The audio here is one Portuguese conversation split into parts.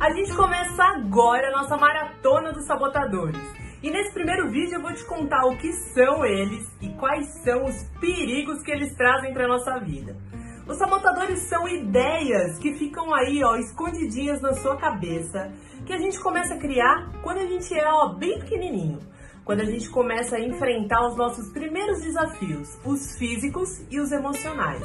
A gente começa agora a nossa maratona dos sabotadores. E nesse primeiro vídeo eu vou te contar o que são eles e quais são os perigos que eles trazem para nossa vida. Os sabotadores são ideias que ficam aí, ó, escondidinhas na sua cabeça, que a gente começa a criar quando a gente é, ó, bem pequenininho. Quando a gente começa a enfrentar os nossos primeiros desafios, os físicos e os emocionais.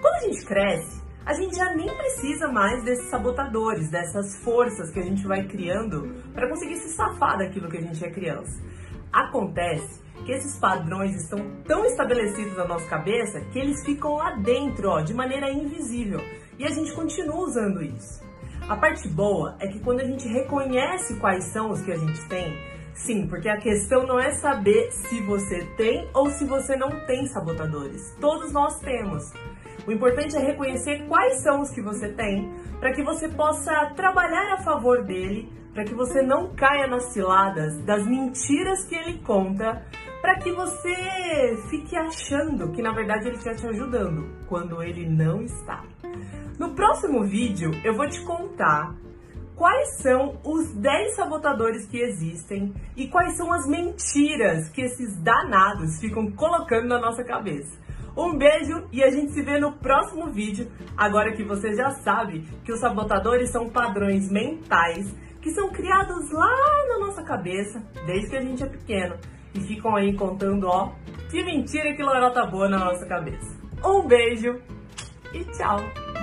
Quando a gente cresce, a gente já nem precisa mais desses sabotadores, dessas forças que a gente vai criando para conseguir se safar daquilo que a gente é criança. Acontece que esses padrões estão tão estabelecidos na nossa cabeça que eles ficam lá dentro, ó, de maneira invisível, e a gente continua usando isso. A parte boa é que quando a gente reconhece quais são os que a gente tem, sim, porque a questão não é saber se você tem ou se você não tem sabotadores. Todos nós temos. O importante é reconhecer quais são os que você tem, para que você possa trabalhar a favor dele, para que você não caia nas ciladas das mentiras que ele conta, para que você fique achando que na verdade ele está te ajudando, quando ele não está. No próximo vídeo eu vou te contar quais são os 10 sabotadores que existem e quais são as mentiras que esses danados ficam colocando na nossa cabeça. Um beijo e a gente se vê no próximo vídeo. Agora que você já sabe que os sabotadores são padrões mentais que são criados lá na nossa cabeça, desde que a gente é pequeno, e ficam aí contando, ó, que mentira que lorota boa na nossa cabeça. Um beijo e tchau!